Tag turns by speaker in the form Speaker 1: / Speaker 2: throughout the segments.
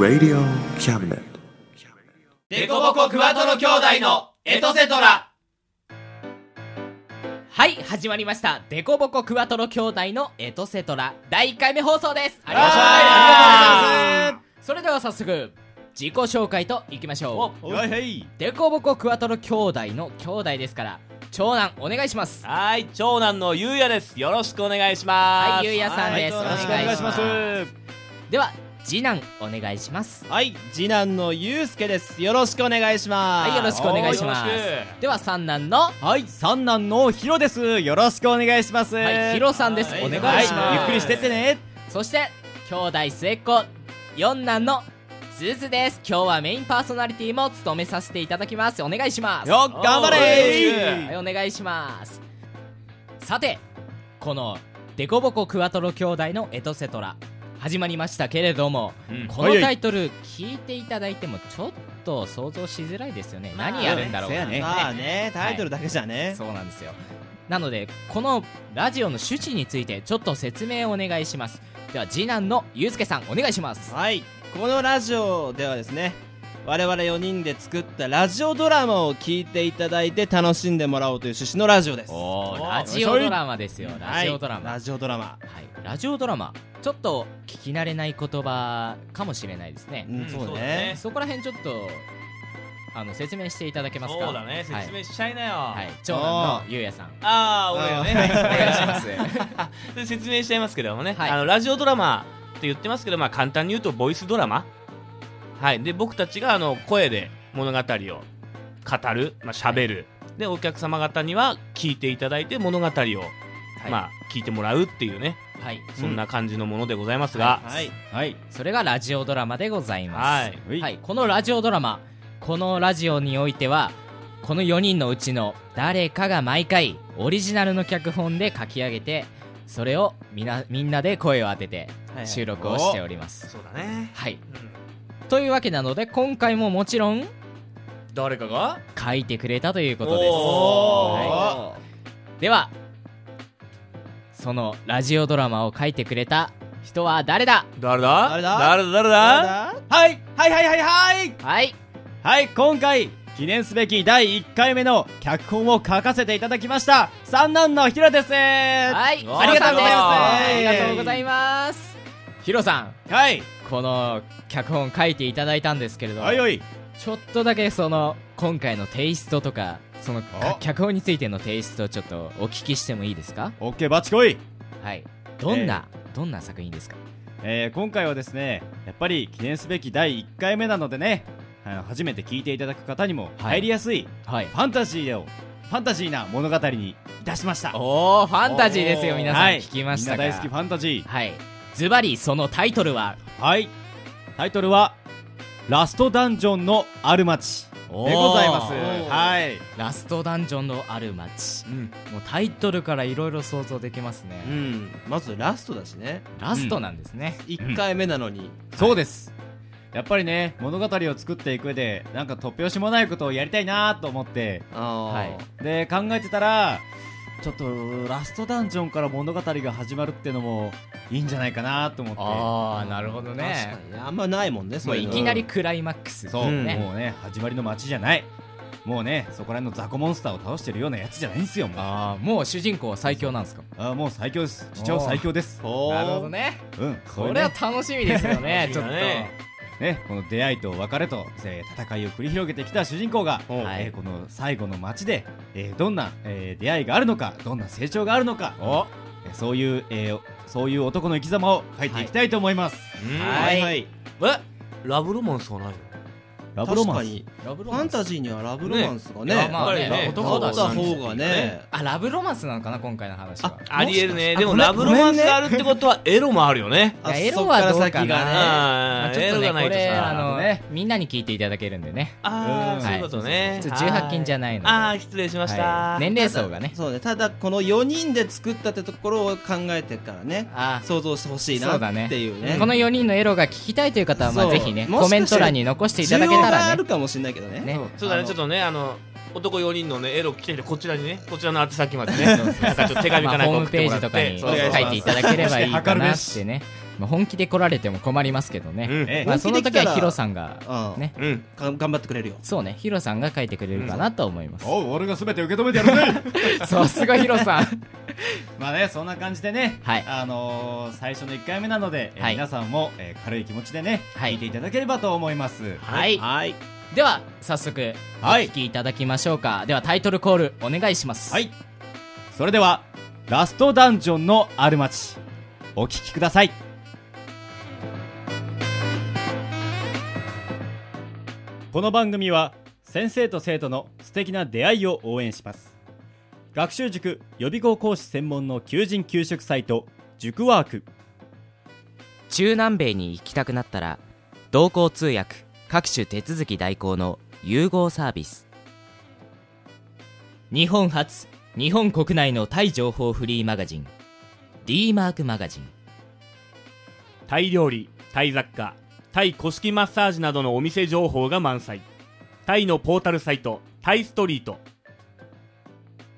Speaker 1: Radio Cabinet.
Speaker 2: デコボコクワトロ兄弟のエトセトラ。
Speaker 3: はい始まりました。デコボコクワトロ兄弟のエトセトラ。第1回目放送です。ありがとうござい。ます
Speaker 4: ありがとうございます。
Speaker 3: それでは早速自己紹介といきましょう。デコボコクワトロ兄弟の兄弟ですから長男お願いします。
Speaker 2: はい長男のゆうやです。よろしくお願いします。
Speaker 3: はいゆうやさんです。
Speaker 4: よろしくお願いします。
Speaker 3: では次男お願いします。
Speaker 4: はい次男のゆうすけです。よろしくお願いします。
Speaker 3: はいよろしくお願いします。では三男の？
Speaker 4: はい三男のひろです。よろしくお願いします。
Speaker 3: はいヒロさんです。
Speaker 2: はい
Speaker 3: お願いします。
Speaker 4: はいゆっくりしてってね。
Speaker 3: そして兄弟末っ子四男のズズです。今日はメインパーソナリティも務めさせていただきます。お願いします。
Speaker 4: よっ頑張
Speaker 2: お
Speaker 4: れ！
Speaker 3: はいお願いします。さてこのデコボコクワトロ兄弟のエトセトラ始まりましたけれども、
Speaker 2: うん。
Speaker 3: このタイトル聞いていただいてもちょっと想像しづらいですよね。何やるんだろうな
Speaker 4: ね。まあね。タイトルだけじゃね。
Speaker 3: そうなんですよ。なのでこのラジオの趣旨についてちょっと説明をお願いします。では次男のゆうすけさんお願いします。
Speaker 5: はいこのラジオではですね我々4人で作ったラジオドラマを聞いていただいて楽しんでもらおうという趣旨のラジオです。
Speaker 3: おー
Speaker 2: お
Speaker 3: ラジオドラマですよ。ラジオドラマ、
Speaker 5: はい。ラジオドラマ。
Speaker 3: はい、ラジオドラマちょっと聞き慣れない言葉かもしれないですね。
Speaker 5: う、んそう
Speaker 2: そうだ
Speaker 5: ね。
Speaker 2: ね
Speaker 3: そこら辺ちょっとあの説明していただけますか？
Speaker 2: そうだね。
Speaker 3: はい
Speaker 2: 説明しちゃいなよ、
Speaker 3: はい、長男のゆうやさん。
Speaker 2: ああ俺よね。はい。
Speaker 3: お願いします。
Speaker 2: で説明しちゃいますけどもね、
Speaker 3: はい。
Speaker 2: あのラジオドラマって言ってますけど、まあ、簡単に言うとボイスドラマ。はい。で僕たちがあの声で物語を語るまあ喋る、でお客様方には聞いていただいて物語を、
Speaker 3: はい。
Speaker 2: まあ聞いてもらうっていうね。
Speaker 3: はい。
Speaker 2: そんな感じのものでございますが、
Speaker 5: はい。
Speaker 4: はい。
Speaker 3: それがラジオドラマでございます。
Speaker 2: はい。
Speaker 3: はい、このラジオドラマこのラジオにおいてはこの4人のうちの誰かが毎回オリジナルの脚本で書き上げてそれをみなみんなで声を当てて
Speaker 5: はい
Speaker 3: 収録をしております。
Speaker 2: そうだね、
Speaker 3: はい。
Speaker 2: うん。
Speaker 3: というわけなので今回ももちろん
Speaker 2: 誰かが？
Speaker 3: 書いてくれたということです。はい。ではそのラジオドラマを書いてくれた人は誰だ？
Speaker 2: 誰だ？
Speaker 5: 誰だ？
Speaker 2: 誰だ？誰だ？
Speaker 4: はい。はいはいはいはい。
Speaker 3: はい。
Speaker 4: はい。今回記念すべき第1回目の脚本を書かせていただきました。三男のひろです。
Speaker 3: はい。
Speaker 2: わ
Speaker 3: ありがとうございます。ありがとうございますヒロさん
Speaker 4: はい
Speaker 3: この脚本書いていただいたんですけれど、
Speaker 4: はいはい。
Speaker 3: ちょっとだけその今回のテイストとかその脚本についてのテイストをちょっとお聞きしてもいいですか？
Speaker 4: オッケーバッチコイ
Speaker 3: はい。どんな、どんな作品ですか？
Speaker 4: えー今回はですねやっぱり記念すべき第1回目なのでねあの初めて聞いていただく方にも
Speaker 3: はい。
Speaker 4: 入りやすい
Speaker 3: はい。
Speaker 4: ファンタジーをファンタジーな物語にいたしました。
Speaker 3: おおファンタジーですよ皆さん
Speaker 4: はい。
Speaker 3: 聞きましたか、
Speaker 4: みんな大好きファンタジ
Speaker 3: はいズバリそのタイトルは？
Speaker 4: ーはい。タイトルは「ラストダンジョンのある町」でございます。はい。
Speaker 3: ラストダンジョンのある街。
Speaker 5: うん。
Speaker 3: もうタイトルからいろいろ想像できますね、
Speaker 5: うん。まずラストだしね。
Speaker 3: ラストなんですね、
Speaker 5: 1回目なのに。
Speaker 4: そうです。やっぱりね物語を作っていく上でなんか突拍子もないことをやりたいなと思って。
Speaker 3: はい。
Speaker 4: で考えてたらちょっとラストダンジョンから物語が始まるってのもいいんじゃないかなと思って。
Speaker 3: ああなるほど
Speaker 5: 確
Speaker 3: ね。
Speaker 5: かにねあんまないもんね
Speaker 3: も
Speaker 5: そうういうの。
Speaker 3: いきなりクライマックス。
Speaker 4: そう、
Speaker 5: うん
Speaker 4: もうね始まりの街じゃない。もうねそこら辺の雑魚モンスターを倒してるようなやつじゃないんですよもう。あ
Speaker 3: もう主人公は最強なんですか？
Speaker 4: あもう最強です。父は最強です。
Speaker 3: なるほどね。
Speaker 4: うんそ
Speaker 3: これは楽しみですよね。ちょっと
Speaker 2: ね
Speaker 4: ねこの出会いと別れと、えー戦いを繰り広げてきた主人公が、
Speaker 5: う。ん
Speaker 3: はい
Speaker 4: えーこの最後の街で、えーどんな、えー出会いがあるのかどんな成長があるのか
Speaker 3: お。
Speaker 4: えーそういう、えーそういう男の生き様を書いていきたいと思います、
Speaker 2: うん。
Speaker 3: はい。
Speaker 5: はい。
Speaker 2: えラブロマンスはないの？
Speaker 4: ラブロマンス。
Speaker 5: 確かに。
Speaker 3: ラブ
Speaker 5: ファンタジーにはラブロマンスがね
Speaker 3: ね。まあね。
Speaker 2: やっぱりね。
Speaker 3: 男だ
Speaker 5: った方がね。
Speaker 3: あラブロマンスなのかな今回の話は。
Speaker 2: ありえるね。でもラブロマンスがあるってことはエロもあるよね。
Speaker 3: エ
Speaker 5: あそっ
Speaker 3: ロはどうか
Speaker 5: から先がね。
Speaker 3: なまあちょっとね
Speaker 2: エロがない
Speaker 3: ことれ
Speaker 2: さ
Speaker 3: あの
Speaker 4: ね
Speaker 3: みんなに聞いていただけるんでね。
Speaker 4: うん。
Speaker 2: ああそういうことね。
Speaker 3: ちょっと18禁じゃないので。
Speaker 2: ああ失礼しました。
Speaker 3: はい。年齢層がね。
Speaker 5: そうね。ただこの4人で作ったってところを考えてからね
Speaker 3: あ
Speaker 5: 想像してほしいな
Speaker 3: そうだね。
Speaker 5: っていうね
Speaker 3: この4人のエロが聞きたいという方はぜひねコメント欄に残していただけ
Speaker 6: たらね。
Speaker 1: あるかもしれないけどね。
Speaker 6: ね。
Speaker 2: そうだね。ちょっとねあの男4人のねエロ来てるこちらにねこちらの宛先までね。なんかちょっと手紙
Speaker 6: まあ、
Speaker 2: かなんか
Speaker 6: ホームペー
Speaker 2: 送ってもらって。
Speaker 6: ジとかに書いていただければいいかなっ
Speaker 7: て
Speaker 6: ね、まあ、本気で来られても困りますけどね、
Speaker 2: うん。
Speaker 7: え
Speaker 6: まあ、その時はヒロさんが
Speaker 1: うん
Speaker 6: ね。
Speaker 2: うん。
Speaker 1: か頑張ってくれるよ。
Speaker 6: そうね。ヒロさんが書いてくれるかなと思います、
Speaker 7: おう俺が全て受け止めてやるぜ。
Speaker 6: さすがヒロさん
Speaker 7: まあねそんな感じでね、
Speaker 6: はい。
Speaker 7: あのー最初の1回目なので、えー
Speaker 6: はい。
Speaker 7: 皆さんも、えー軽い気持ちでね、
Speaker 6: はい。
Speaker 7: 聞いていただければと思います。
Speaker 6: はい。
Speaker 1: はい。
Speaker 6: では早速お
Speaker 7: はい。
Speaker 6: 聞きいただきましょうか。ではタイトルコールお願いします。
Speaker 7: はい。それではラストダンジョンのある町お聞きください。この番組は先生と生徒の素敵な出会いを応援します学習塾予備校講師専門の求人・給食サイト塾ワーク。
Speaker 3: 中南米に行きたくなったら同行通訳各種手続き代行の融合サービス。
Speaker 6: 日本初日本国内のタイ情報フリーマガジン D マークマガジン。
Speaker 2: タイ料理タイ雑貨タイ古式マッサージなどのお店情報が満載。タイのポータルサイトタイストリート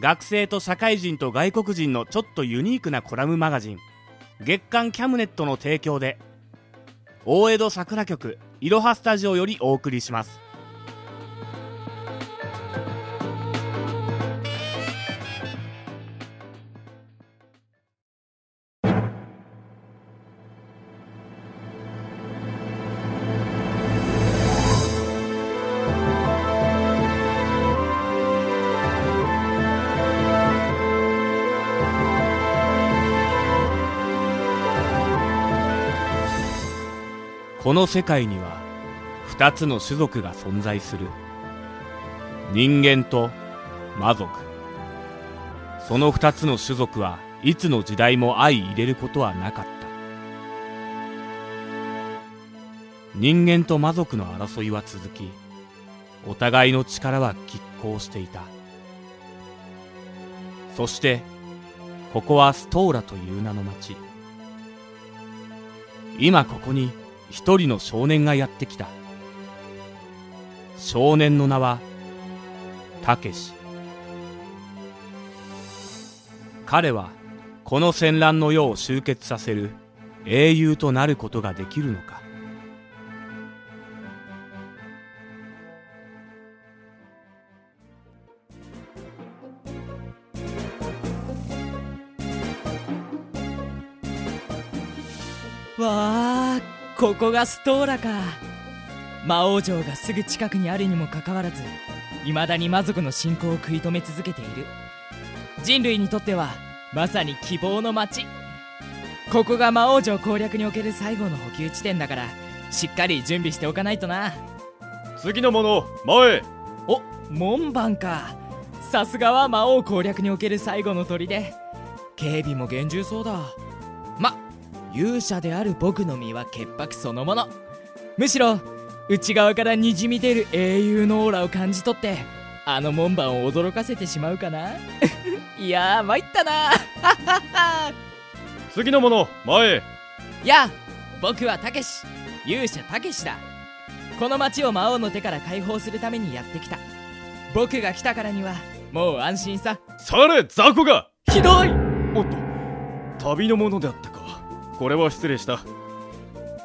Speaker 2: 学生と社会人と外国人のちょっとユニークなコラムマガジン月刊キャムネットの提供で大江戸桜局いろはスタジオよりお送りします。この世界には2つの種族が存在する。人間と魔族。その2つの種族はいつの時代も相入れることはなかった。人間と魔族の争いは続きお互いの力は拮抗していた。そしてここはストーラという名の町。今ここに一人の少年がやってきた。少年の名はたけし。彼はこの戦乱の世を終結させる英雄となることができるのか。
Speaker 6: がストーラか。魔王城がすぐ近くにあるにもかかわらず未だに魔族の侵攻を食い止め続けている。人類にとってはまさに希望の街。ここが魔王城攻略における最後の補給地点だからしっかり準備しておかないとな。
Speaker 7: 次のもの前。へ
Speaker 6: お門番か。さすがは魔王攻略における最後の砦。警備も厳重そうだ。ま勇者である僕の身は潔白そのもの。むしろ内側からにじみ出る英雄のオーラを感じ取ってあの門番を驚かせてしまうかな。いやー参ったな。
Speaker 7: 次のもの前へ。
Speaker 6: やあ僕はたけし。勇者たけしだ。この町を魔王の手から解放するためにやってきた。僕が来たからにはもう安心さ。
Speaker 7: され雑魚が。
Speaker 6: ひどい。
Speaker 7: おっと旅のものであったかこれは失礼した。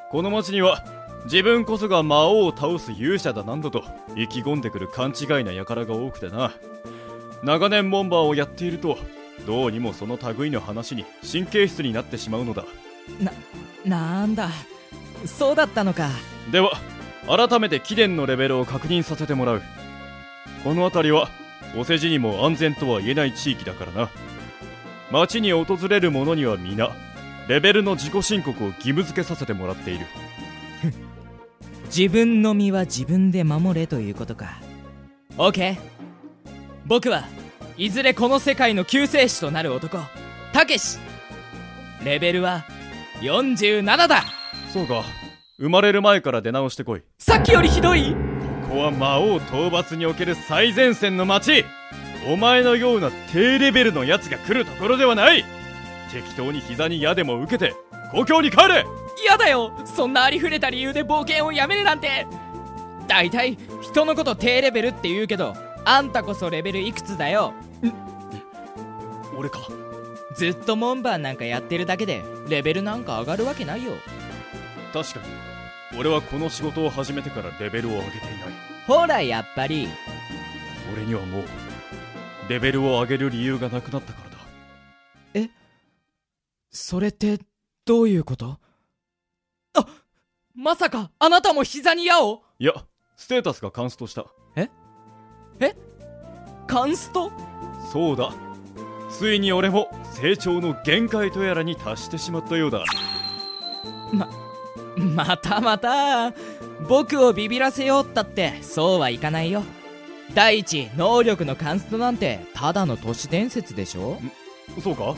Speaker 7: この町には自分こそが魔王を倒す勇者だなんだと意気込んでくる勘違いな輩が多くてな。長年門番をやっているとどうにもその類の話に神経質になってしまうのだ。
Speaker 6: なんだ。そうだったのか。
Speaker 7: では改めて貴殿のレベルを確認させてもらう。この辺りはお世辞にも安全とは言えない地域だからな。町に訪れる者には皆レベルの自己申告を義務付けさせてもらっている。
Speaker 6: 自分の身は自分で守れということか。OK 僕はいずれこの世界の救世主となる男。たけし。レベルは47だ。
Speaker 7: そうか。生まれる前から出直してこい。
Speaker 6: さっきよりひどい。
Speaker 7: ここは魔王討伐における最前線の町お前のような低レベルのやつが来るところではない適当に膝に矢でも受けて故郷に帰れ。
Speaker 6: 嫌だよ。そんなありふれた理由で冒険をやめるなんて。大体人のこと低レベルって言うけどあんたこそレベルいくつだよ。
Speaker 7: 俺か。
Speaker 6: ずっと門番なんかやってるだけでレベルなんか上がるわけないよ。
Speaker 7: 確かに。俺はこの仕事を始めてからレベルを上げていない。
Speaker 6: ほらやっぱり。
Speaker 7: 俺にはもうレベルを上げる理由がなくなったから。だ
Speaker 6: それってどういうこと？あまさかあなたも膝に矢を
Speaker 7: いやステータスがカンストした。
Speaker 6: カンスト？
Speaker 7: そうだ。ついに俺も成長の限界とやらに達してしまったようだ。
Speaker 6: またまた。僕をビビらせようったってそうはいかないよ。第一能力のカンストなんてただの都市伝説でしょ？
Speaker 7: そうか？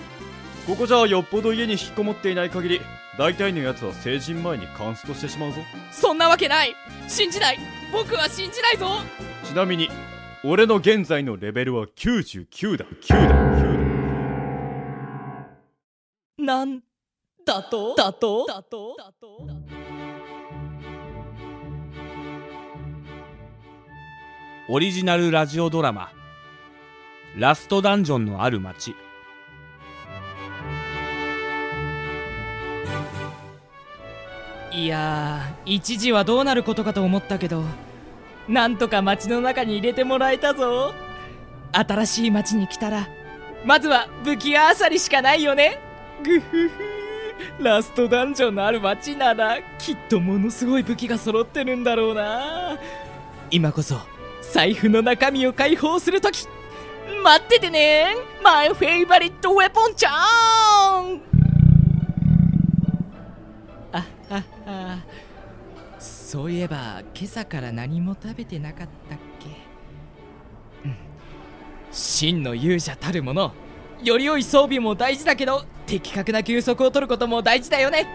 Speaker 7: ここじゃよっぽど家に引きこもっていない限り大体のやつは成人前にカンストしてしまうぞ。
Speaker 6: そんなわけない。信じない。僕は信じないぞ。
Speaker 7: ちなみに俺の現在のレベルは99だ。9だ。9だ。
Speaker 6: なんだと？だと？だと？だと？
Speaker 2: オリジナルラジオドラマ「ラストダンジョンのある町」
Speaker 6: いやー一時はどうなることかと思ったけどなんとか街の中に入れてもらえたぞ。新しい街に来たらまずは武器あさりしかないよね。グフフ。ラストダンジョンのある街ならきっとものすごい武器が揃ってるんだろうな。今こそ財布の中身を解放するとき待っててねマイフェイバリットウェポンちゃんははそういえば今朝から何も食べてなかったっけ？うん。真の勇者たるものより良い装備も大事だけど的確な休息を取ることも大事だよね。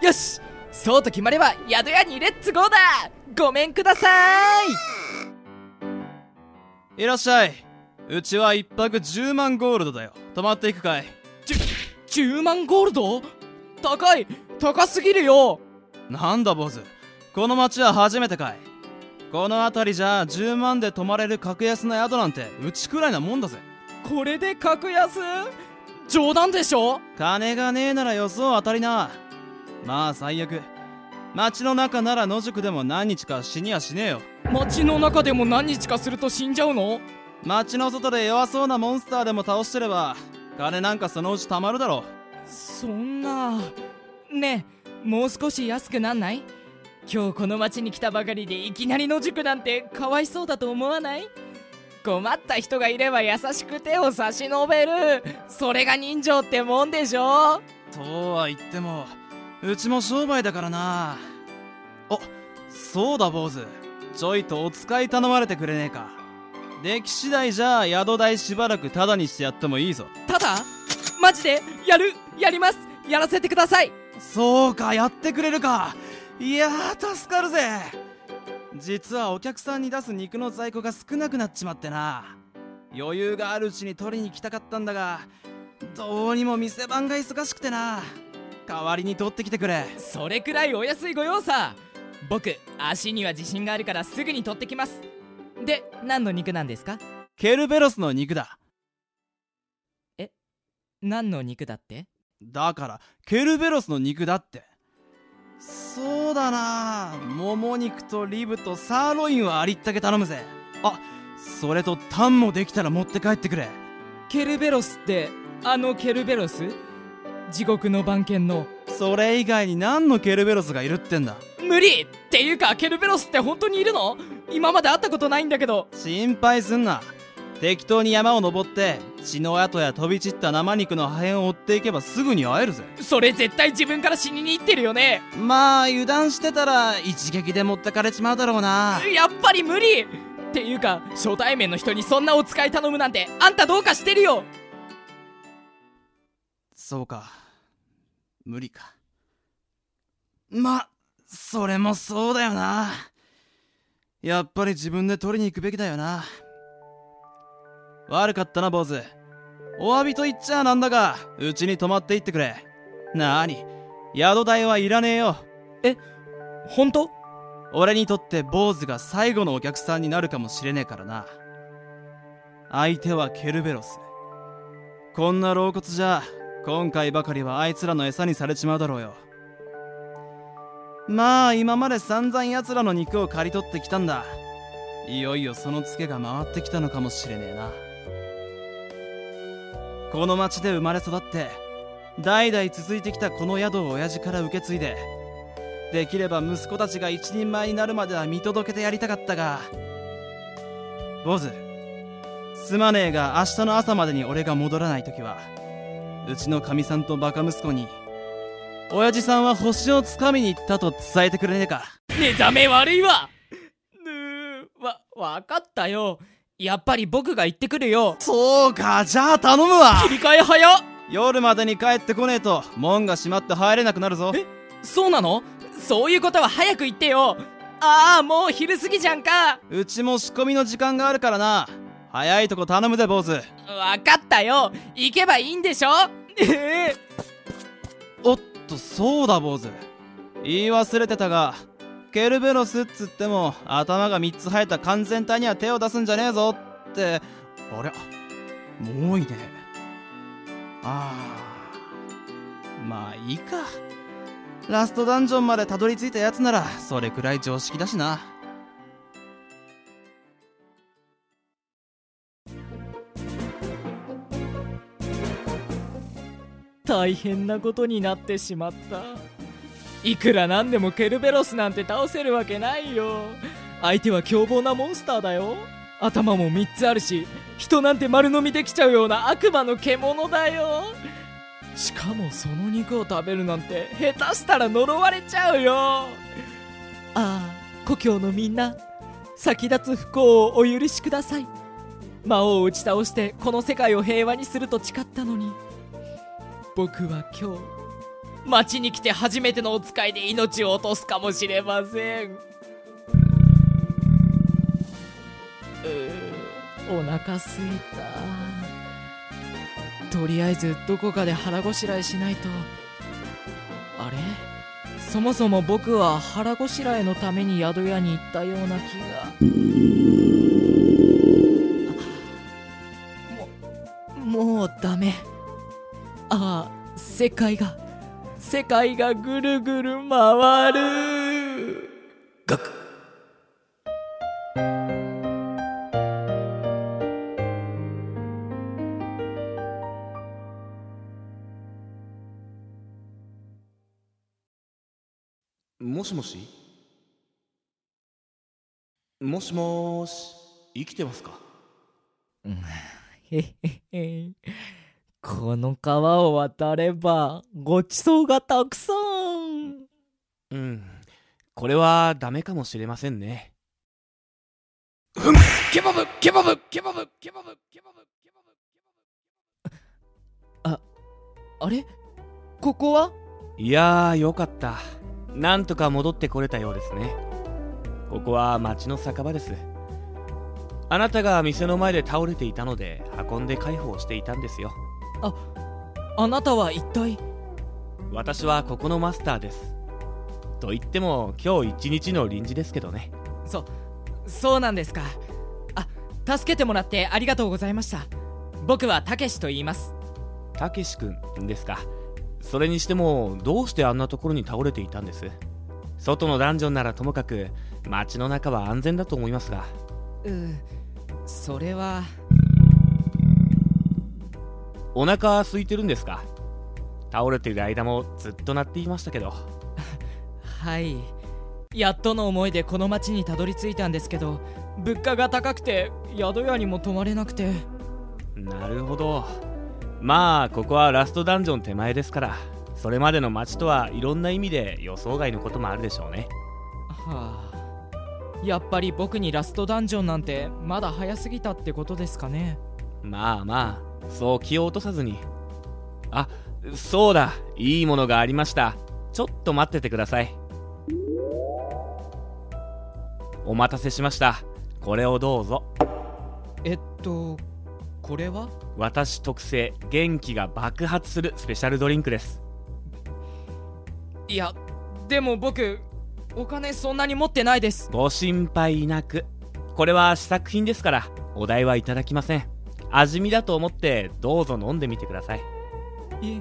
Speaker 6: よしそうと決まれば宿屋にレッツゴーだ。ごめんください。
Speaker 5: いらっしゃい。うちは一泊10万ゴールドだよ。泊まっていくかい。
Speaker 6: 10万ゴールド？高い高すぎるよ。
Speaker 5: なんだ坊主この町は初めてかい。この辺りじゃ10万で泊まれる格安な宿なんてうちくらいなもんだぜ。
Speaker 6: これで格安？冗談でしょ？
Speaker 5: 金がねえなら予想当たりな。まあ最悪。町の中なら野宿でも何日か死にはしねえよ。
Speaker 6: 街の中でも何日かすると死んじゃうの？
Speaker 5: 町の外で弱そうなモンスターでも倒してれば金なんかそのうち貯まるだろ
Speaker 6: そんなねえもう少し安くなんない？今日この町に来たばかりでいきなり野宿なんてかわいそうだと思わない？困った人がいれば優しく手を差し伸べる。それが人情ってもんでしょ？
Speaker 5: とは言ってもうちも商売だからな。あそうだ坊主。ちょいとお使い頼まれてくれねえか。出来次第じゃあ宿代しばらくタダにしてやってもいいぞ。
Speaker 6: ただマジで？やる？やります。やらせてください
Speaker 5: そうかやってくれるか。いやー助かるぜ。実はお客さんに出す肉の在庫が少なくなっちまってな。余裕があるうちに取りに来たかったんだがどうにも店番が忙しくてな。代わりに取ってきてくれ。
Speaker 6: それくらいお安いご用さ僕足には自信があるからすぐに取ってきます。で何の肉なんですか？
Speaker 5: ケルベロスの肉だ。
Speaker 6: 何の肉だって？
Speaker 5: だからケルベロスの肉だって。そうだな。もも肉とリブとサーロインはありったけ頼むぜ。あそれとタンもできたら持って帰ってくれ。
Speaker 6: ケルベロスってあのケルベロス？地獄の番犬の。
Speaker 5: それ以外に何のケルベロスがいるってんだ？
Speaker 6: 無理っていうかケルベロスって本当にいるの？今まで会ったことないんだけど。
Speaker 5: 心配すんな。適当に山を登って血の跡や飛び散った生肉の破片を追っていけばすぐに会えるぜ。
Speaker 6: それ絶対自分から死にに行ってるよね。
Speaker 5: まあ油断してたら一撃で持ってかれちまうだろうな。
Speaker 6: やっぱり無理。っていうか初対面の人にそんなお使い頼むなんてあんたどうかしてるよ。
Speaker 5: そうか。無理か。まそれもそうだよな。やっぱり自分で取りに行くべきだよな悪かったな坊主。お詫びと言っちゃなんだがうちに泊まっていってくれ。なーに宿代はいらねえよ。
Speaker 6: 本当？
Speaker 5: 俺にとって坊主が最後のお客さんになるかもしれねえからな。相手はケルベロス。こんな老骨じゃ今回ばかりはあいつらの餌にされちまうだろうよ。まあ今まで散々奴らの肉を刈り取ってきたんだ。いよいよそのツケが回ってきたのかもしれねえなこの町で生まれ育って代々続いてきたこの宿を親父から受け継いでできれば息子たちが一人前になるまでは見届けてやりたかったが坊主すまねえが明日の朝までに俺が戻らない時はうちのかみさんとバカ息子に親父さんは星をつかみに行ったと伝えてくれねえか。
Speaker 6: 目覚め悪いわ。ぬーわわかったよ。やっぱり僕が行ってくるよ。
Speaker 5: そうかじゃあ頼むわ。
Speaker 6: 切り替え早っ。
Speaker 5: 夜までに帰ってこねえと門が閉まって入れなくなるぞ。
Speaker 6: えそうなの？そういうことは早く言ってよ。ああもう昼過ぎじゃんか。
Speaker 5: うちも仕込みの時間があるからな。早いとこ頼むぜ坊主。
Speaker 6: わかったよ。行けばいいんでしょ？え え
Speaker 5: おっとそうだ坊主。言い忘れてたがケルベロスっつっても頭が3つ生えた完全体には手を出すんじゃねえぞって。ありゃもういねああ。まあいいか。ラストダンジョンまでたどり着いたやつならそれくらい常識だしな。
Speaker 6: 大変なことになってしまった。いくらなんでもケルベロスなんて倒せるわけないよ。相手は凶暴なモンスターだよ。頭も3つあるし人なんて丸飲みできちゃうような悪魔の獣だよ。しかもその肉を食べるなんて下手したら呪われちゃうよ。ああ故郷のみんな先立つ不幸をお許しください。魔王を打ち倒してこの世界を平和にすると誓ったのに。僕は今日町に来て初めてのお使いで命を落とすかもしれません。うお腹すいた。とりあえずどこかで腹ごしらえしないと。あれ？そもそも僕は腹ごしらえのために宿屋に行ったような気が。ももうダメ。ああ世界が。世界がぐるぐる回る。
Speaker 2: もしもし？もしもーし生きてますか？
Speaker 6: へへへこの川を渡ればごちそうがたくさん。
Speaker 2: うん。これはダメかもしれませんね。
Speaker 6: ケバブケバブケバブケバブケバブケバブ。ああれ？ここは？い
Speaker 2: やーよかった。なんとか戻ってこれたようですね。ここは町の酒場です。あなたが店の前で倒れていたので運んで介抱していたんですよ
Speaker 6: あなたは一体？
Speaker 2: 私はここのマスターです。と言っても今日一日の臨時ですけどね。
Speaker 6: そそうなんですか。あ助けてもらってありがとうございました。僕はたけしと言います。
Speaker 2: たけし君ですか。それにしてもどうしてあんなところに倒れていたんです？外のダンジョンならともかく街の中は安全だと思いますが。
Speaker 6: うそれは
Speaker 2: お腹空いてるんですか？倒れている間もずっと鳴っていましたけど。
Speaker 6: はい。やっとの思いでこの町にたどり着いたんですけど物価が高くて宿屋にも泊まれなくて。
Speaker 2: なるほど。まあここはラストダンジョン手前ですから。それまでの街とはいろんな意味で予想外のこともあるでしょうね。
Speaker 6: はあ。やっぱり僕にラストダンジョンなんてまだ早すぎたってことですかね。
Speaker 2: まあまあそう気を落とさずに。あそうだ。いいものがありました。ちょっと待っててください。お待たせしました。これをどうぞ。
Speaker 6: えっとこれは？
Speaker 2: 私特製元気が爆発するスペシャルドリンクです。
Speaker 6: いやでも僕お金そんなに持ってないです。
Speaker 2: ご心配なく。これは試作品ですからお代はいただきません味見だと思ってどうぞ飲んでみてください。
Speaker 6: い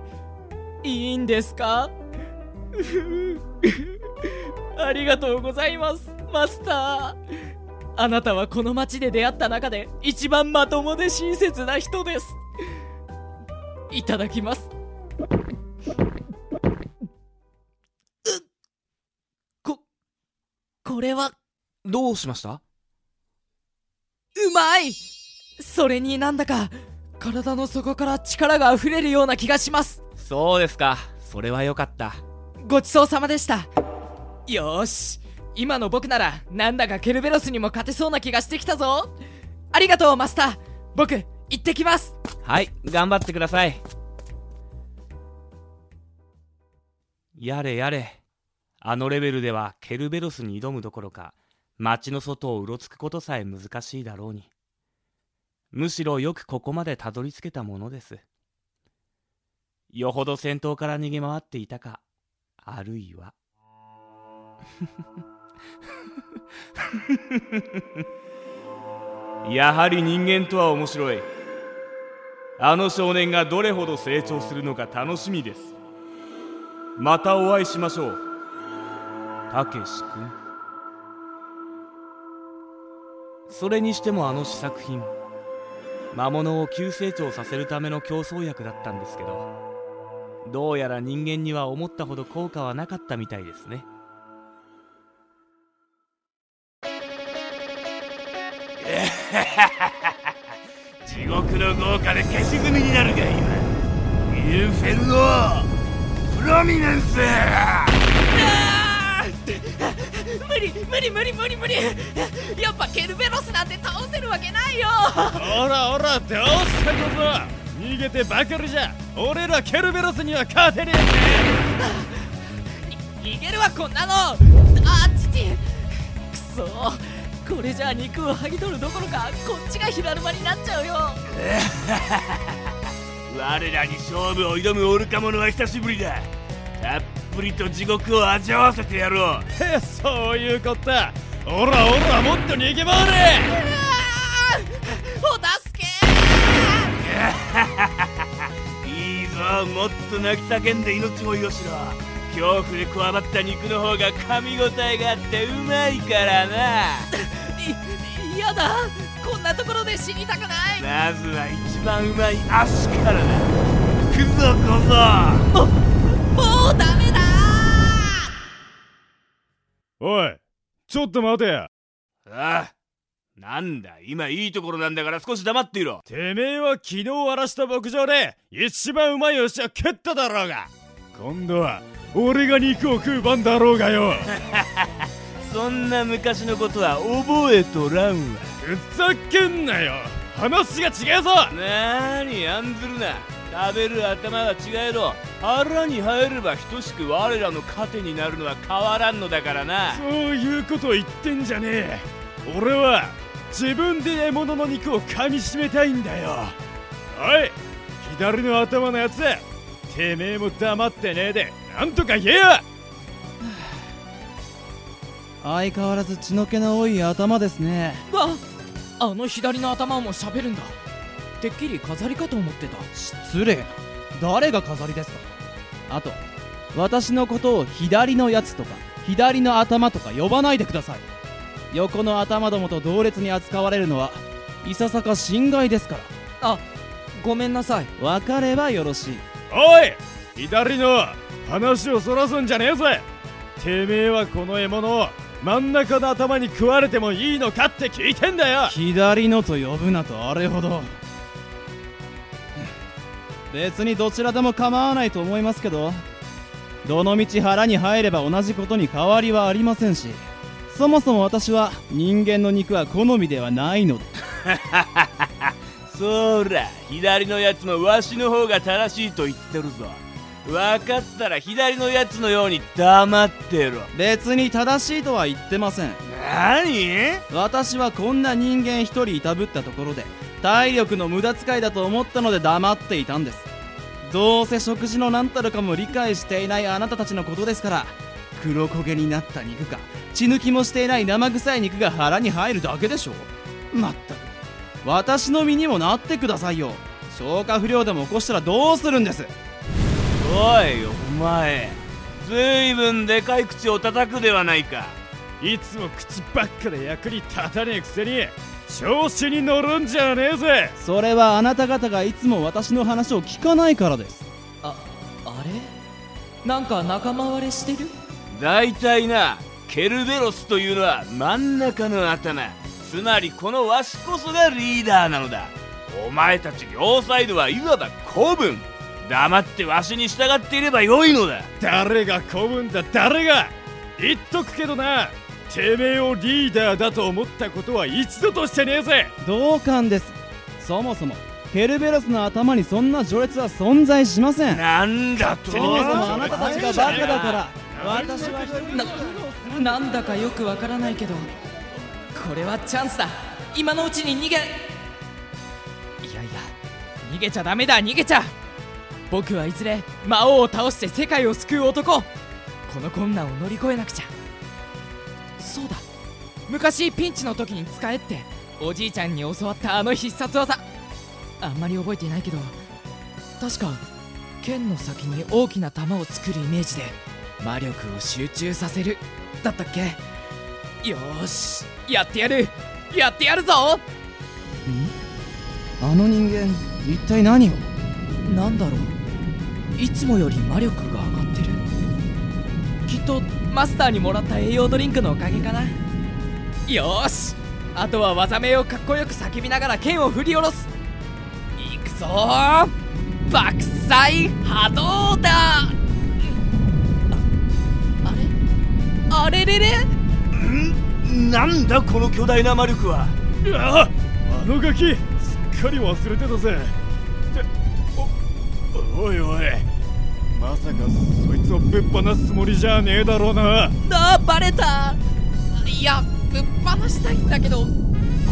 Speaker 6: いいんですか？ありがとうございますマスター。あなたはこの街で出会った中で一番まともで親切な人です。いただきます。ここれは。
Speaker 2: どうしました？
Speaker 6: うまいそれになんだか体の底から力が溢れるような気がします。
Speaker 2: そうですか。それはよかった。
Speaker 6: ごちそうさまでした。よーし。今の僕ならなんだかケルベロスにも勝てそうな気がしてきたぞ。ありがとうマスター。僕行ってきます。
Speaker 2: はい頑張ってください。やれやれ。あのレベルではケルベロスに挑むどころか街の外をうろつくことさえ難しいだろうにむしろよくここまでたどり着けたものです。よほど戦闘から逃げ回っていたかあるいは。やはり人間とは面白い。あの少年がどれほど成長するのか楽しみです。またお会いしましょうたけし君。それにしてもあの試作品魔物を急成長させるための競争薬だったんですけどどうやら人間には思ったほど効果はなかったみたいですね。地獄の豪華で消し済みになるがいい。わインフェルノプロミネンス。
Speaker 6: 無理無理無理無理無理。やっぱケルベロいよ。
Speaker 7: ほらほら倒したこと。逃げてばかりじゃ。俺らケルベロスには勝てね
Speaker 6: 逃げるわこんなの。あちちくそ。これじゃあ肉を剥ぎ取るどころかこっちが平沼になっちゃうよ。
Speaker 2: 我らに勝負を挑むオルカ者は久しぶりだ。たっぷりと地獄を味わわせてやろう。
Speaker 7: え そういうこった。おらおらもっと逃げ回れ
Speaker 6: お助け
Speaker 2: いいぞもっと泣き叫んで命乞いをしろ。恐怖でこわばった肉の方が噛み応えがあってうまいからな。い
Speaker 6: やだ。こんなところで死にたくない。
Speaker 2: まずは一番うまい足からだ。くぞこそ
Speaker 6: もうダメだ。
Speaker 7: おいちょっと待てや。
Speaker 2: ああなんだ今いいところなんだから少し黙っていろ。
Speaker 7: てめえは昨日荒らした牧場で一番うまい牛を食っただろうが。今度は俺が肉を食う番だろうがよ。
Speaker 2: そんな昔のことは覚えとらんわ。
Speaker 7: ふざけんなよ。話が違うぞ。
Speaker 2: なーに案ずるな。食べる頭は違えど腹に入れば等しく我らの糧になるのは変わらんのだからな。
Speaker 7: そういうこと言ってんじゃねえ。俺は自分で獲物の肉を噛みしめたいんだよ。おい左の頭のやつてめえも黙ってねえでなんとか言えよ。
Speaker 1: 相変わらず血の気の多い頭ですね。
Speaker 6: わあの左の頭も喋るんだ。てっきり飾りかと思ってた。
Speaker 1: 失礼。な誰が飾りですか？あと私のことを左のやつとか左の頭とか呼ばないでください横の頭どもと同列に扱われるのはいささか侵害ですから。
Speaker 6: あごめんなさい。
Speaker 1: 分かればよろしい。
Speaker 7: おい左の話をそらすんじゃねえぜ。てめえはこの獲物を真ん中の頭に食われてもいいのかって聞いてんだよ。
Speaker 1: 左のと呼ぶなとあれほど。
Speaker 5: 別にどちらでも構わないと思いますけどどの道腹に入れば同じことに変わりはありませんしそもそも私は人間の肉は好みではないの。で
Speaker 2: そら左のやつもわしの方が正しいと言ってるぞ。分かったら左のやつのように黙ってろ。
Speaker 5: 別に正しいとは言ってません。
Speaker 2: 何？
Speaker 5: 私はこんな人間一人いたぶったところで体力の無駄遣いだと思ったので黙っていたんです。どうせ食事の何たるかも理解していないあなたたちのことですから黒焦げになった肉か血抜きもしていない生臭い肉が腹に入るだけでしょまったく。私の身にもなってくださいよ。消化不良でも起こしたらどうするんです。
Speaker 2: おいお前。ずいぶんでかい口を叩くではないか。
Speaker 7: いつも口ばっかで役に立たねえくせに調子に乗るんじゃねえぜ。
Speaker 5: それはあなた方がいつも私の話を聞かないからです。
Speaker 6: ああれ？なんか仲間割れしてる？
Speaker 2: 大体なケルベロスというのは真ん中の頭。つまりこのわしこそがリーダーなのだ。お前たち両サイドはいわば子分黙ってわしに従っていればよいのだ。
Speaker 7: 誰が子分だ？誰が？言っとくけどな。てめえをリーダーだと思ったことは一度としてねえぜ。
Speaker 5: 同感です。そもそもケルベロスの頭にそんな序列は存在しません。
Speaker 2: なんだと？
Speaker 5: そもそもあなたたちがバカだから私は
Speaker 6: ななんだかよくわからないけどこれはチャンスだ。今のうちに逃げ。いやいや逃げちゃダメだ。逃げちゃ。僕はいずれ魔王を倒して世界を救う男。この困難を乗り越えなくちゃ。そうだ。昔ピンチの時に使えっておじいちゃんに教わったあの必殺技。あんまり覚えていないけど確か剣の先に大きな弾を作るイメージで。魔力を集中させる。だったっけ？よーし。やってやる。やってやるぞ。
Speaker 5: あの人間一体何を？
Speaker 6: なんだろう。いつもより魔力が上がってる。きっとマスターにもらった栄養ドリンクのおかげかな。よーし。あとは技名をかっこよく叫びながら剣を振り下ろす。いくぞ。ー爆砕波動だああれあれれ？れ
Speaker 2: なんだこの巨大な魔力は？
Speaker 7: ああのガキすっかり忘れてたぜ。っておおいおいまさかそいつをぶっ放すつもりじゃねえだろうな。
Speaker 6: あーバレた。いやぶっ放したいんだけど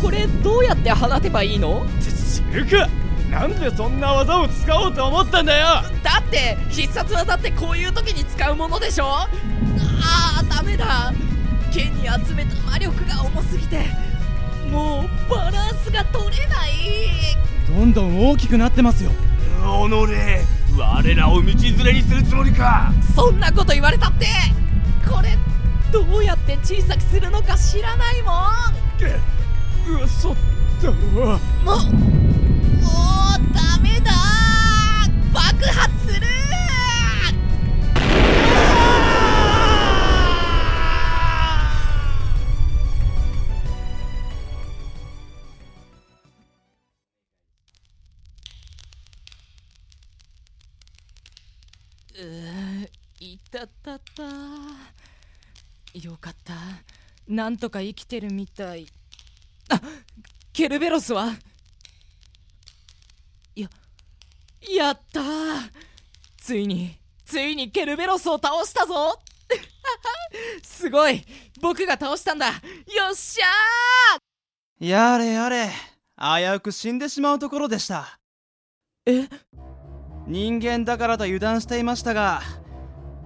Speaker 6: これどうやって放てばいいの？
Speaker 7: 知るかなんでそんな技を使おうと思ったんだよ。
Speaker 6: だって必殺技ってこういう時に使うものでしょ？だ。剣に集めた魔力が重すぎてもうバランスが取れない。
Speaker 5: どんどん大きくなってますよ。
Speaker 2: おのれ我らを道連れにするつもりか。
Speaker 6: そんなこと言われたってこれどうやって小さくするのか知らないもん。
Speaker 7: 嘘だろ
Speaker 6: ももうダメだ。爆発するいたたた。よかった。なんとか生きてるみたい。あケルベロスは？ややったー。ついについにケルベロスを倒したぞ。すごい。僕が倒したんだ。よっしゃー。
Speaker 5: やれやれ。危うく死んでしまうところでした。
Speaker 6: え？
Speaker 5: 人間だからと油断していましたが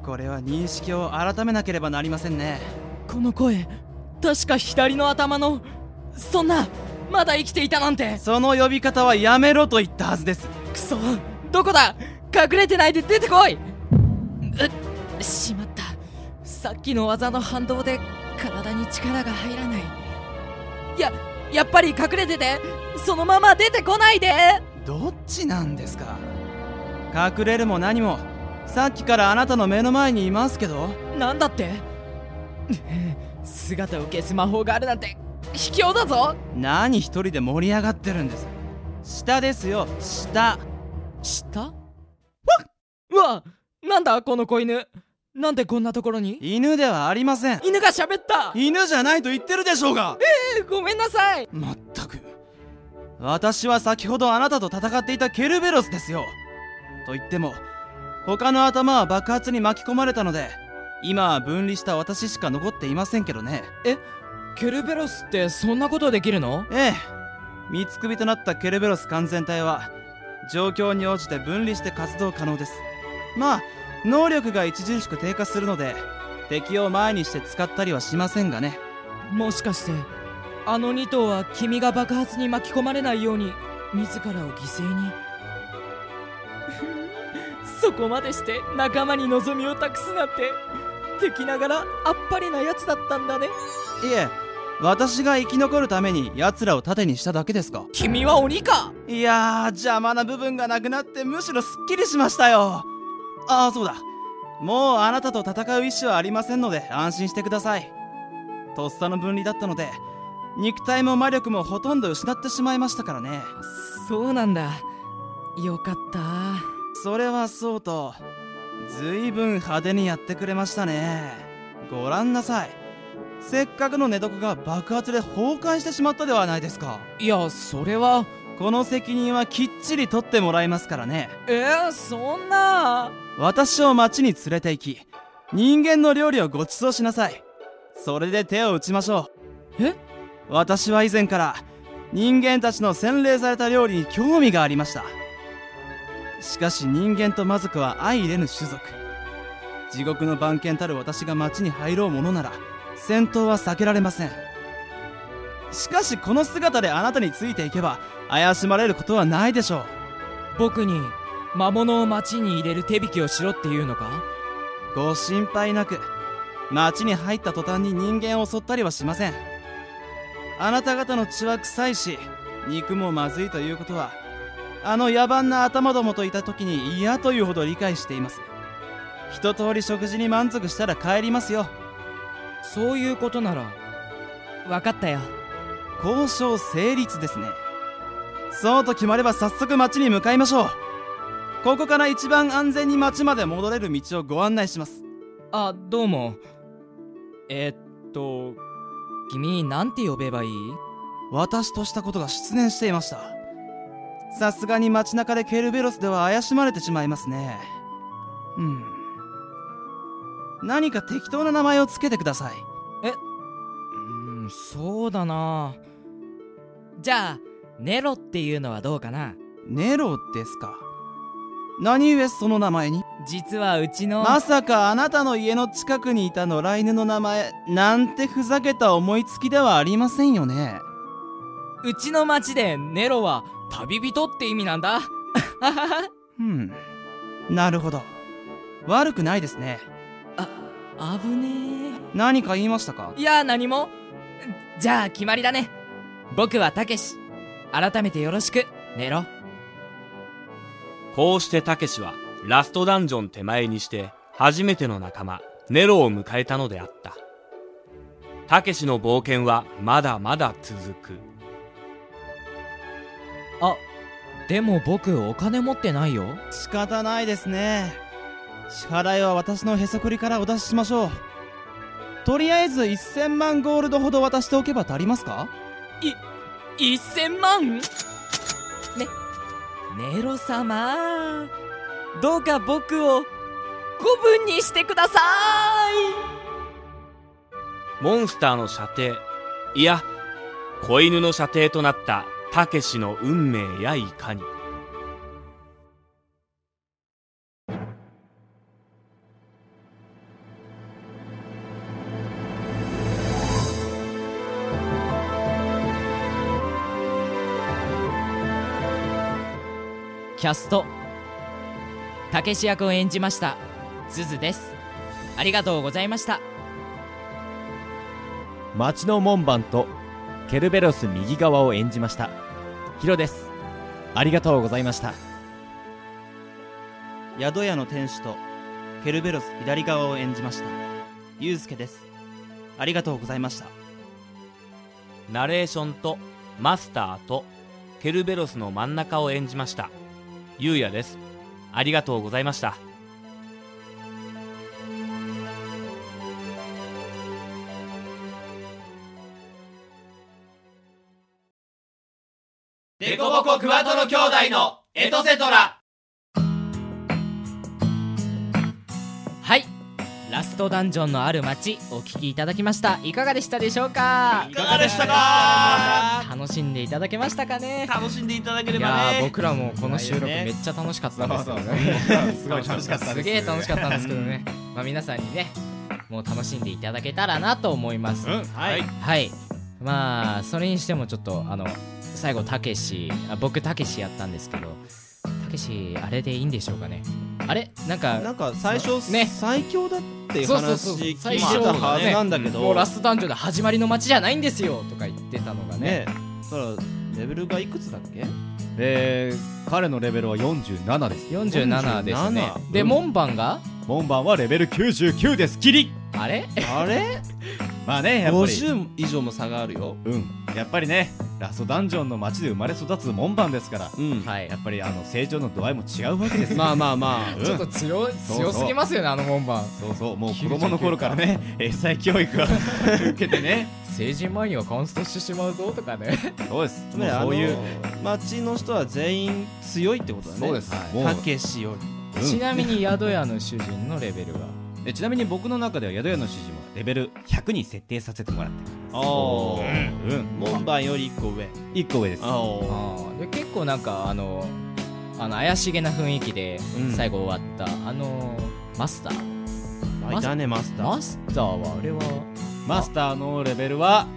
Speaker 5: これは認識を改めなければなりませんね。
Speaker 6: この声確か左の頭のそんなまだ生きていたなんて。
Speaker 5: その呼び方はやめろと言ったはずです。
Speaker 6: くそどこだ？隠れてないで出てこい。うしまった。さっきの技の反動で体に力が入らない。ややっぱり隠れててそのまま出てこないで。
Speaker 5: どっちなんですか？隠れるも何もさっきからあなたの目の前にいますけど。
Speaker 6: なんだって？姿を消す魔法があるなんて卑怯だぞ。
Speaker 5: 何一人で盛り上がってるんです。下ですよ。下。
Speaker 6: 下？わなんだこの子犬？なんでこんなところに？
Speaker 5: 犬ではありません。
Speaker 6: 犬が喋った！
Speaker 5: 犬じゃないと言ってるでしょうが。
Speaker 6: ごめんなさい。
Speaker 5: まったく。私は先ほどあなたと戦っていたケルベロスですよ。と言っても他の頭は爆発に巻き込まれたので今は分離した私しか残っていませんけどね。
Speaker 6: ケルベロスってそんなことできるの？
Speaker 5: ええ。三つ首となったケルベロス完全体は状況に応じて分離して活動可能です。まあ能力が著しく低下するので敵を前にして使ったりはしませんがね。
Speaker 6: もしかしてあの2頭は君が爆発に巻き込まれないように自らを犠牲に？そこまでして仲間に望みを託すなんて敵ながらあっぱれなやつだったんだね。
Speaker 5: いえ私が生き残るために奴らを盾にしただけですか？
Speaker 6: 君は鬼か？
Speaker 5: いやー邪魔な部分がなくなってむしろすっきりしましたよ。ああそうだ。もうあなたと戦う意思はありませんので安心してください。とっさの分離だったので肉体も魔力もほとんど失ってしまいましたからね。
Speaker 6: そうなんだ。よかった
Speaker 5: それはそうとずいぶん派手にやってくれましたね。ご覧なさい。せっかくの寝床が爆発で崩壊してしまったではないですか。
Speaker 6: いやそれは。
Speaker 5: この責任はきっちり取ってもらいますからね。
Speaker 6: えー、そんな。
Speaker 5: 私を町に連れて行き人間の料理をご馳走しなさい。それで手を打ちましょう。
Speaker 6: え？
Speaker 5: 私は以前から人間たちの洗礼された料理に興味がありましたしかし人間と魔族は相入れぬ種族。地獄の番犬たる私が町に入ろうものなら戦闘は避けられません。しかしこの姿であなたについていけば怪しまれることはないでしょう。
Speaker 6: 僕に魔物を町に入れる手引きをしろっていうのか？
Speaker 5: ご心配なく町に入った途端に人間を襲ったりはしません。あなた方の血は臭いし肉もまずいということはあの野蛮な頭どもといた時に嫌というほど理解しています。一通り食事に満足したら帰りますよ。
Speaker 6: そういうことなら分かったよ。
Speaker 5: 交渉成立ですね。そうと決まれば早速町に向かいましょう。ここから一番安全に町まで戻れる道をご案内します。
Speaker 6: あどうも。えーっと君なんて呼べばいい？
Speaker 5: 私としたことが失念していましたさすがに街中でケルベロスでは怪しまれてしまいますね。うん。何か適当な名前をつけてください。う
Speaker 6: ーんそうだな。じゃあネロっていうのはどうかな？
Speaker 5: ネロですか。何故その名前に？
Speaker 6: 実はうちの
Speaker 5: まさかあなたの家の近くにいた野良犬の名前なんてふざけた思いつきではありませんよね
Speaker 6: うちの町でネロは旅人って意味なんだ。
Speaker 5: うん。なるほど。悪くないですね。
Speaker 6: 危ね
Speaker 5: 何か言いましたか？
Speaker 6: えいや何も。じゃあ決まりだね。僕はたけし改めてよろしく。ネロ。
Speaker 2: こうしてたけしはラストダンジョン手前にして初めての仲間ネロを迎えたのであった。たけしの冒険はまだまだ続く
Speaker 6: でも僕お金持ってないよ。
Speaker 5: 仕方ないですね。支払いは私のへそくりからお出ししましょう。とりあえず1000万ゴールドほど渡しておけば足りますか
Speaker 6: ？1000万？ねネロ様。どうか僕を子分にしてくださ
Speaker 2: モンスターの射程。いや子犬の射程となったたけしの運命やいかに。
Speaker 6: いキャストたけし役を演じましたズズです。ありがとうございました。
Speaker 4: 町の門番とケルベロス右側を演じました。ヒロです。ありがとうございました。
Speaker 1: 宿屋の店主とケルベロス左側を演じました。ユウスケです。ありがとうございました。
Speaker 2: ナレーションとマスターとケルベロスの真ん中を演じました。ゆうやです。ありがとうございましたボコクワトロ兄弟のエトセトラ。
Speaker 3: はいラストダンジョンのある街お聞きいただきました。いかがでしたでしょうか？
Speaker 2: いかがでしたか？
Speaker 3: 楽しんでいただけましたかね？
Speaker 2: 楽しんでいただけれ
Speaker 3: い
Speaker 2: ばね。
Speaker 3: やー僕らもこの収録めっちゃ楽しかったんですけどね
Speaker 4: すごい楽しかったです
Speaker 3: すげえ楽しかったんですけどね。まあ皆さんにねもう楽しんでいただけたらなと思います、
Speaker 2: はい。
Speaker 3: はい。まあそれにしてもちょっとあの最後たけしあ僕たけしやったんですけどたけしあれでいいんでしょうかね。あれ？なんか
Speaker 5: なんか最初、
Speaker 3: ね。
Speaker 5: 最強だって話聞いて
Speaker 3: 最初
Speaker 5: たはずなんだけど、
Speaker 3: もうラストダンジョンで始まりの街じゃないんですよとか言ってたのがね。
Speaker 5: ねそしたらレベルがいくつだっけ？
Speaker 4: で彼のレベルは47です
Speaker 3: 47ですね。
Speaker 5: 47
Speaker 3: で門番が？
Speaker 4: 門番はレベル99ですキリ。
Speaker 3: あれ？
Speaker 5: あれ？
Speaker 4: まあねやっぱり。
Speaker 5: 50以上も差があるよ。
Speaker 4: うん。やっぱりねラストダンジョンの街で生まれ育つ門番ですから
Speaker 5: うん。
Speaker 3: はい。
Speaker 4: やっぱりあの成長の度合いも違うわけですよ。
Speaker 5: まあまあまあ
Speaker 4: うん。
Speaker 3: ちょっと強
Speaker 4: そう
Speaker 3: 強すぎますよねあの門番。
Speaker 4: そうそう。もう子供の頃からね 英才教育を受けてね。
Speaker 3: 成人前にはカンストしてしまうぞとかね。
Speaker 4: そうです。うそういう
Speaker 5: 町の人は全員強いってことだね。
Speaker 4: そうです。
Speaker 5: はい。
Speaker 4: もう。
Speaker 5: たけしより。
Speaker 4: うん。
Speaker 3: ちなみに宿屋の主人のレベルは？
Speaker 4: でちなみに僕の中では宿屋の主人はレベル100に設定させてもらって
Speaker 5: ああ
Speaker 4: るうん。
Speaker 5: 門番より1個上。
Speaker 4: 1個上です。
Speaker 5: あ
Speaker 3: あー。で結構なんかあのあの怪しげな雰囲気で
Speaker 5: うん。
Speaker 3: 最後終わった、あのマスター。
Speaker 5: あいたねマスター。
Speaker 3: マスターはあれは？
Speaker 4: マスターのレベルは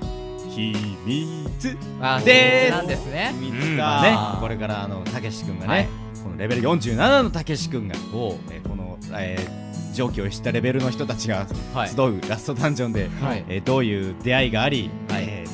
Speaker 4: 秘密。
Speaker 3: あ
Speaker 4: でーす
Speaker 3: なんですね。
Speaker 2: うん。
Speaker 4: まあね。これからあのたけし君がね、
Speaker 3: はい。
Speaker 4: このレベル47のたけし君が
Speaker 3: お
Speaker 4: えーこの、えー上記を知ったレベルの人たちが
Speaker 3: はい。
Speaker 4: 集うラストダンジョンで、
Speaker 3: はい。
Speaker 4: えーどういう出会いがあり、
Speaker 3: はい。
Speaker 4: えー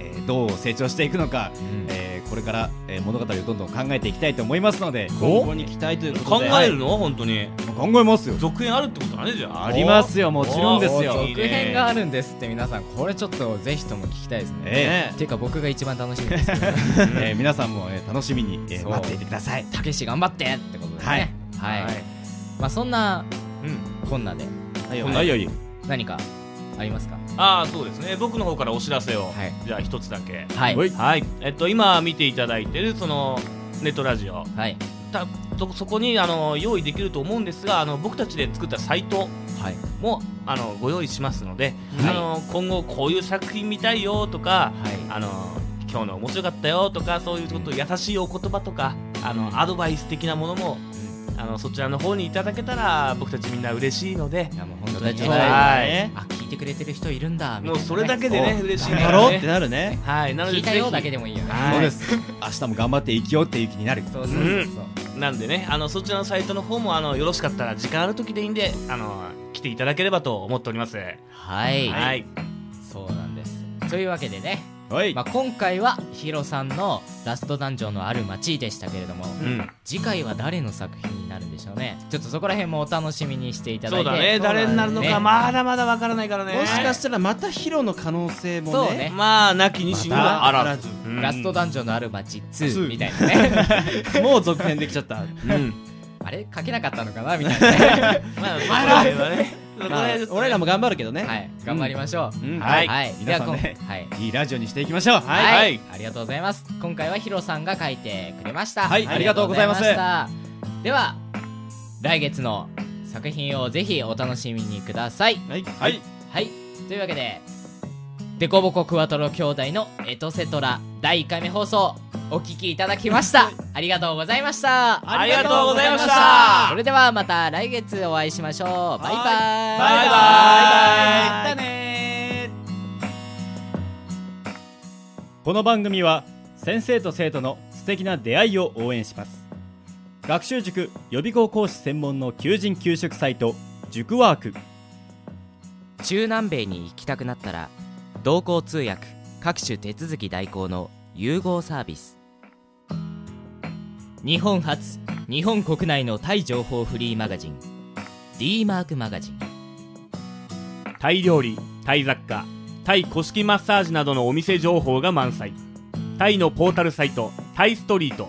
Speaker 4: えーどう成長していくのか、
Speaker 3: うん。
Speaker 4: えーこれから、えー物語をどんどん考えていきたいと思いますので
Speaker 5: 今後に期待ということ
Speaker 2: 考
Speaker 5: で
Speaker 2: えるの？本当に。
Speaker 4: 考えますよ。
Speaker 2: 続編あるってことだねじゃあ。
Speaker 4: ありますよ。もちろんですよ。
Speaker 3: 続編があるんですって皆さんこれちょっとぜひとも聞きたいですね。
Speaker 4: え。
Speaker 3: ていうか僕が一番楽しみです。けど
Speaker 4: ーえー皆さんも、えー楽しみに、えー待っていてください。
Speaker 3: たけし頑張ってってことでね。
Speaker 4: はい。
Speaker 3: はい、
Speaker 4: はい。
Speaker 3: まあそんな
Speaker 2: うん
Speaker 3: こんなで。
Speaker 5: はい
Speaker 2: こんな
Speaker 4: はい。はい
Speaker 3: 何かありますか？
Speaker 2: ああそうですね。僕の方からお知らせを、
Speaker 3: はい。
Speaker 2: じゃあ一つだけ。
Speaker 3: はい。
Speaker 4: はい。
Speaker 2: はい。えっと今見ていただいてるそのネットラジオ。
Speaker 3: はい。
Speaker 2: たそそこにあの用意できると思うんですがあの僕たちで作ったサイト
Speaker 3: はい。
Speaker 2: もあのご用意しますので、
Speaker 3: はい。
Speaker 2: あの今後こういう作品見たいよとか
Speaker 3: はい。
Speaker 2: あの今日の面白かったよとかそういうこと優しいお言葉とかあの、
Speaker 3: うん。
Speaker 2: アドバイス的なものも、あのそちらの方にいただけたら僕たちみんな嬉しいので。
Speaker 3: いやもう本当にね。
Speaker 2: はい。
Speaker 3: あ聞いてくれてる人いるんだみたいな、ね、
Speaker 2: もうそれだけでね嬉しいから
Speaker 5: 頑張ろうって
Speaker 2: ね
Speaker 5: なるね。
Speaker 2: はい。なので
Speaker 3: 聞いたよだけでもいいよね。
Speaker 2: はい
Speaker 4: そうです。明日も頑張って生きようっていう気になる。
Speaker 3: そうそうそうそう、
Speaker 2: なんでねあのそちらのサイトの方もあのよろしかったら時間ある時でいいんであの来ていただければと思っております。
Speaker 3: はい、
Speaker 2: はい。
Speaker 3: そうなんです。というわけでね、
Speaker 4: はい、
Speaker 3: まあ、今回はヒロさんのラストダンジョンのある街でしたけれども、
Speaker 2: うん。
Speaker 3: 次回は誰の作品になるんでしょうね。ちょっとそこら辺もお楽しみにしていただいうて。
Speaker 2: そだね。誰になるのか
Speaker 3: ね
Speaker 2: まだまだわからないからね。
Speaker 5: もしかしたらまたヒロの可能性もね。
Speaker 3: そうね。
Speaker 2: まあなきにしにはあらず、うん。
Speaker 3: ラストダンジョンのある街2
Speaker 5: 2
Speaker 3: みたいなね。
Speaker 5: もう続編できちゃった。
Speaker 2: うん。
Speaker 3: あれ？書けなかったのかな？みたいなね。
Speaker 2: まあ そこら辺はね。
Speaker 5: まあ俺らも頑張るけどね。
Speaker 3: はい。頑張りましょう、
Speaker 5: うん。
Speaker 2: はい。
Speaker 3: はい。
Speaker 4: 皆さんね
Speaker 3: ではい。
Speaker 4: いいラジオにしていきましょう。
Speaker 3: はい、
Speaker 2: はい。
Speaker 3: ありがとうございます。今回はヒロさんが書いてくれました。
Speaker 4: はい。ありがとうございます
Speaker 3: では来月の作品をぜひお楽しみにください。
Speaker 5: はい。
Speaker 4: はい。
Speaker 3: はい。というわけでデコボコクワトロ兄弟のエトセトラ第1回目放送お聞きいただきました。ありがとうございました。
Speaker 2: ありがとうございました。
Speaker 3: それではまた来月お会いしましょう。バイバイ。
Speaker 2: バイバイ。
Speaker 4: またねこの番組は先生と生徒の素敵な出会いを応援します学習塾予備校講師専門の求人・給食サイト塾ワーク。
Speaker 8: 中南米に行きたくなったら同行通訳各種手続き代行の融合サービス。
Speaker 3: 日本初日本国内のタイ情報フリーマガジン d マークマガジン。
Speaker 2: タイ料理タイ雑貨タイ古式マッサージなどのお店情報が満載。タイのポータルサイトタイストリート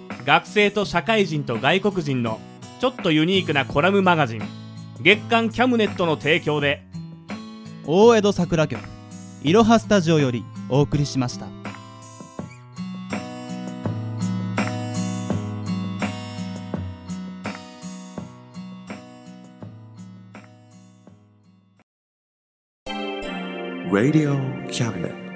Speaker 2: 学生と社会人と外国人のちょっとユニークなコラムマガジン月刊キャムネットの提供で
Speaker 5: 大江戸桜局いろはスタジオよりお送りしました
Speaker 9: Radio Cabinet.